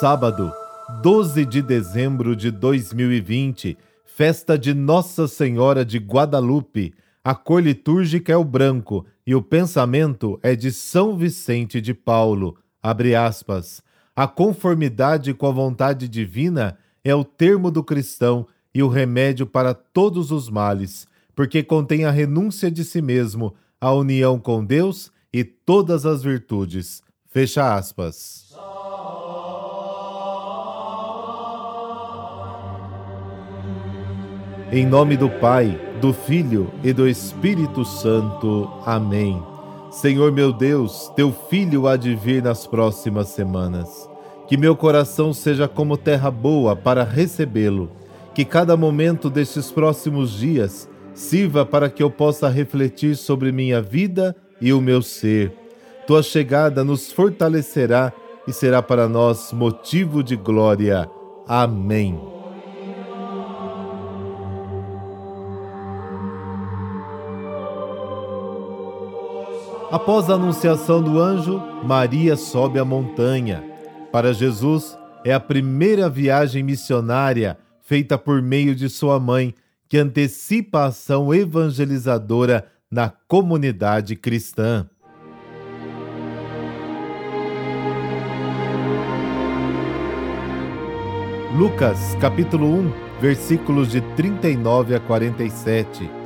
sábado, 12 de dezembro de 2020, festa de Nossa Senhora de Guadalupe. A cor litúrgica é o branco e o pensamento é de São Vicente de Paulo. Aspas. A conformidade com a vontade divina é o termo do cristão e o remédio para todos os males, porque contém a renúncia de si mesmo, a união com Deus e todas as virtudes. Fecha aspas. Em nome do Pai, do Filho e do Espírito Santo. Amém. Senhor meu Deus, teu filho há de vir nas próximas semanas. Que meu coração seja como terra boa para recebê-lo. Que cada momento destes próximos dias sirva para que eu possa refletir sobre minha vida e o meu ser. Tua chegada nos fortalecerá e será para nós motivo de glória. Amém. Após a anunciação do anjo, Maria sobe a montanha. Para Jesus, é a primeira viagem missionária feita por meio de sua mãe, que antecipa a ação evangelizadora na comunidade cristã. Lucas, capítulo 1, versículos de 39 a 47.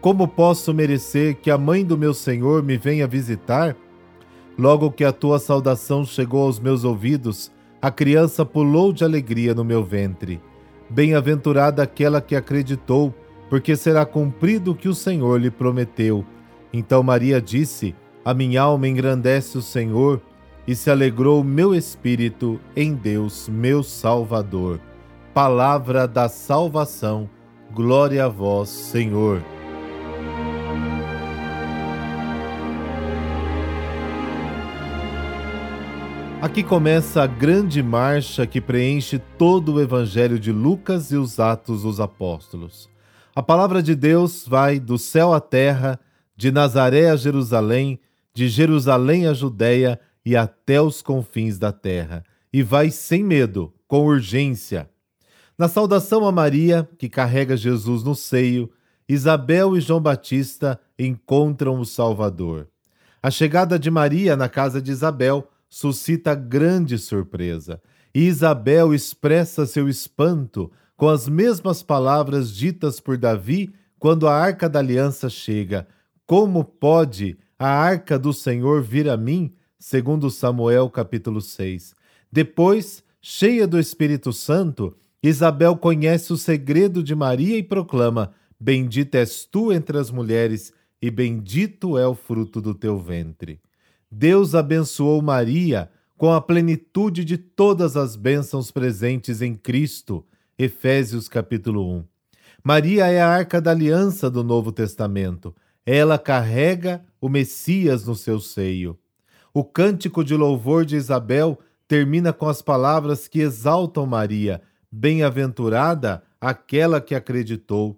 Como posso merecer que a mãe do meu Senhor me venha visitar? Logo que a tua saudação chegou aos meus ouvidos, a criança pulou de alegria no meu ventre. Bem-aventurada aquela que acreditou, porque será cumprido o que o Senhor lhe prometeu. Então Maria disse: A minha alma engrandece o Senhor, e se alegrou o meu espírito em Deus, meu Salvador. Palavra da salvação. Glória a vós, Senhor. Aqui começa a grande marcha que preenche todo o Evangelho de Lucas e os Atos dos Apóstolos. A palavra de Deus vai do céu à terra, de Nazaré a Jerusalém, de Jerusalém a Judéia e até os confins da terra, e vai sem medo, com urgência. Na saudação a Maria, que carrega Jesus no seio, Isabel e João Batista encontram o Salvador. A chegada de Maria na casa de Isabel suscita grande surpresa. E Isabel expressa seu espanto com as mesmas palavras ditas por Davi quando a arca da aliança chega: Como pode a arca do Senhor vir a mim? Segundo Samuel capítulo 6. Depois, cheia do Espírito Santo, Isabel conhece o segredo de Maria e proclama: Bendita és tu entre as mulheres, e bendito é o fruto do teu ventre. Deus abençoou Maria com a plenitude de todas as bênçãos presentes em Cristo. Efésios capítulo 1. Maria é a arca da aliança do Novo Testamento. Ela carrega o Messias no seu seio. O cântico de louvor de Isabel termina com as palavras que exaltam Maria: Bem-aventurada aquela que acreditou.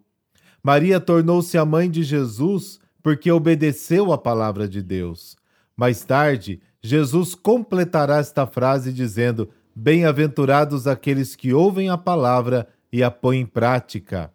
Maria tornou-se a mãe de Jesus porque obedeceu à palavra de Deus. Mais tarde, Jesus completará esta frase dizendo: Bem-aventurados aqueles que ouvem a palavra e a põem em prática.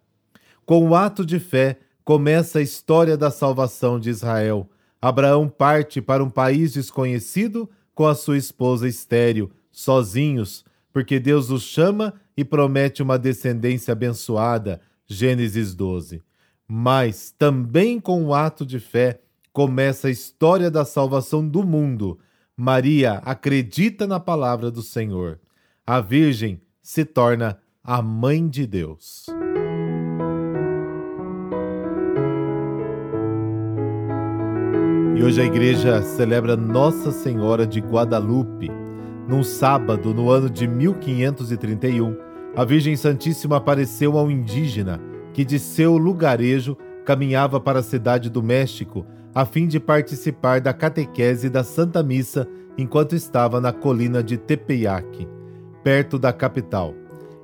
Com o ato de fé, começa a história da salvação de Israel. Abraão parte para um país desconhecido com a sua esposa estéril, sozinhos, porque Deus os chama e promete uma descendência abençoada. Gênesis 12. Mas também com o ato de fé, começa a história da salvação do mundo. Maria acredita na palavra do Senhor. A Virgem se torna a mãe de Deus. E hoje a igreja celebra Nossa Senhora de Guadalupe. Num sábado, no ano de 1531, a Virgem Santíssima apareceu a um indígena que de seu lugarejo caminhava para a cidade do México a fim de participar da catequese da Santa Missa enquanto estava na colina de Tepeyac, perto da capital.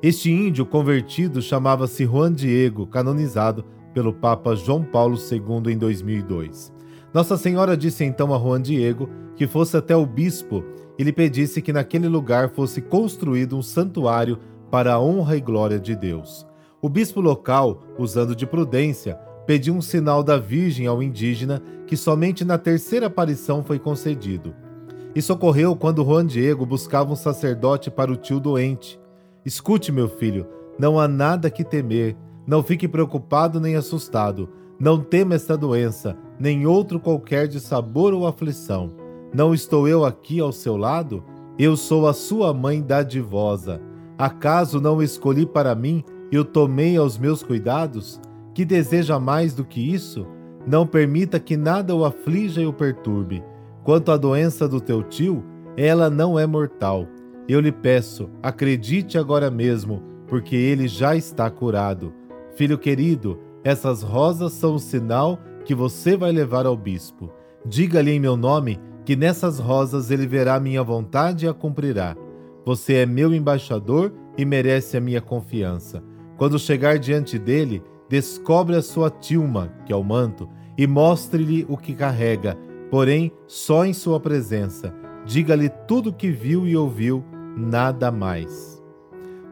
Este índio convertido chamava-se Juan Diego, canonizado pelo Papa João Paulo II em 2002. Nossa Senhora disse então a Juan Diego que fosse até o bispo e lhe pedisse que naquele lugar fosse construído um santuário para a honra e glória de Deus. O bispo local, usando de prudência, pediu um sinal da Virgem ao indígena que somente na terceira aparição foi concedido. Isso ocorreu quando Juan Diego buscava um sacerdote para o tio doente. Escute, meu filho, não há nada que temer, não fique preocupado nem assustado. Não tema esta doença, nem outro qualquer de sabor ou aflição. Não estou eu aqui ao seu lado? Eu sou a sua mãe dadivosa. Acaso não escolhi para mim e o tomei aos meus cuidados? Que deseja mais do que isso? Não permita que nada o aflija e o perturbe. Quanto à doença do teu tio, ela não é mortal eu lhe peço, acredite agora mesmo, porque ele já está curado. Filho querido, essas rosas são o sinal que você vai levar ao bispo. Diga-lhe em meu nome que nessas rosas ele verá minha vontade e a cumprirá. Você é meu embaixador e merece a minha confiança. Quando chegar diante dele, descobre a sua tilma, que é o manto, e mostre-lhe o que carrega, porém só em sua presença. Diga-lhe tudo o que viu e ouviu nada mais.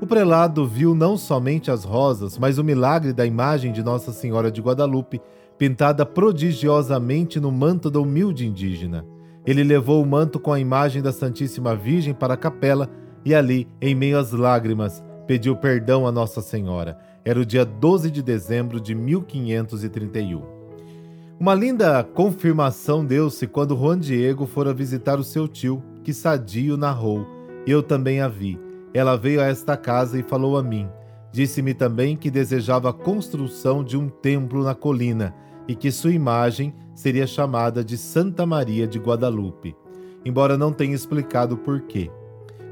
O prelado viu não somente as rosas, mas o milagre da imagem de Nossa Senhora de Guadalupe, pintada prodigiosamente no manto da humilde indígena. Ele levou o manto com a imagem da Santíssima Virgem para a capela e ali, em meio às lágrimas, pediu perdão a Nossa Senhora. Era o dia 12 de dezembro de 1531. Uma linda confirmação deu-se quando Juan Diego fora visitar o seu tio, que sadio narrou eu também a vi. Ela veio a esta casa e falou a mim. Disse-me também que desejava a construção de um templo na colina e que sua imagem seria chamada de Santa Maria de Guadalupe, embora não tenha explicado por quê.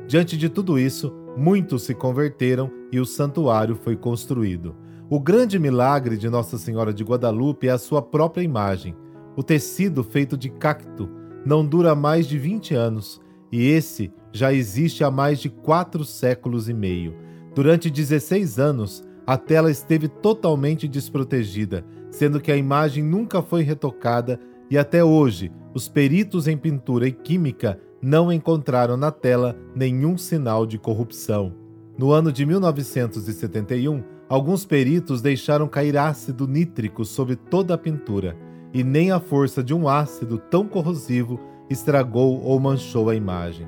Diante de tudo isso, muitos se converteram e o santuário foi construído. O grande milagre de Nossa Senhora de Guadalupe é a sua própria imagem. O tecido feito de cacto não dura mais de 20 anos e esse já existe há mais de quatro séculos e meio. Durante 16 anos, a tela esteve totalmente desprotegida, sendo que a imagem nunca foi retocada e até hoje os peritos em pintura e química não encontraram na tela nenhum sinal de corrupção. No ano de 1971, alguns peritos deixaram cair ácido nítrico sobre toda a pintura, e nem a força de um ácido tão corrosivo estragou ou manchou a imagem.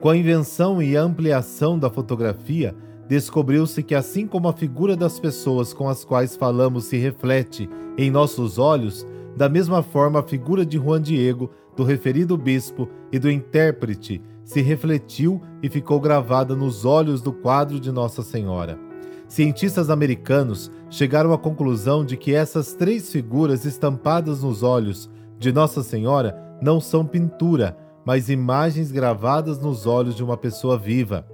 Com a invenção e ampliação da fotografia, descobriu-se que, assim como a figura das pessoas com as quais falamos se reflete em nossos olhos, da mesma forma a figura de Juan Diego, do referido bispo e do intérprete, se refletiu e ficou gravada nos olhos do quadro de Nossa Senhora. Cientistas americanos chegaram à conclusão de que essas três figuras estampadas nos olhos de Nossa Senhora não são pintura, mas imagens gravadas nos olhos de uma pessoa viva.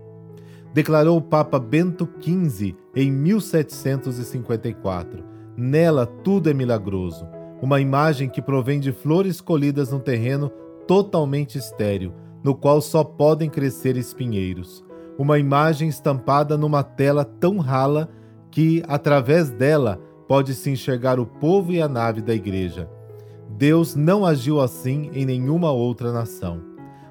Declarou o Papa Bento XV em 1754. Nela tudo é milagroso. Uma imagem que provém de flores colhidas num terreno totalmente estéril, no qual só podem crescer espinheiros. Uma imagem estampada numa tela tão rala que, através dela, pode-se enxergar o povo e a nave da igreja. Deus não agiu assim em nenhuma outra nação.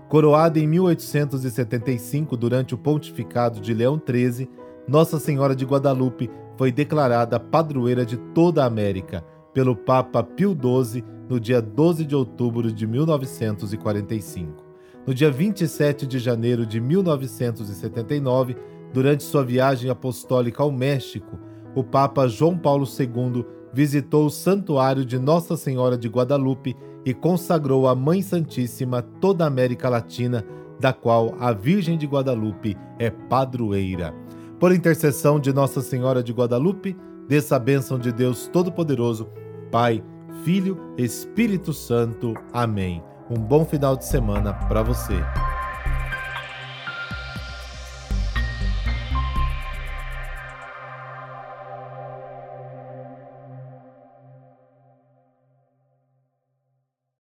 Coroada em 1875 durante o pontificado de Leão XIII, Nossa Senhora de Guadalupe foi declarada padroeira de toda a América pelo Papa Pio XII no dia 12 de outubro de 1945. No dia 27 de janeiro de 1979, durante sua viagem apostólica ao México, o Papa João Paulo II visitou o santuário de Nossa Senhora de Guadalupe e consagrou à Mãe Santíssima toda a América Latina, da qual a Virgem de Guadalupe é padroeira. Por intercessão de Nossa Senhora de Guadalupe, dessa bênção de Deus Todo-Poderoso, Pai, Filho, Espírito Santo. Amém. Um bom final de semana para você.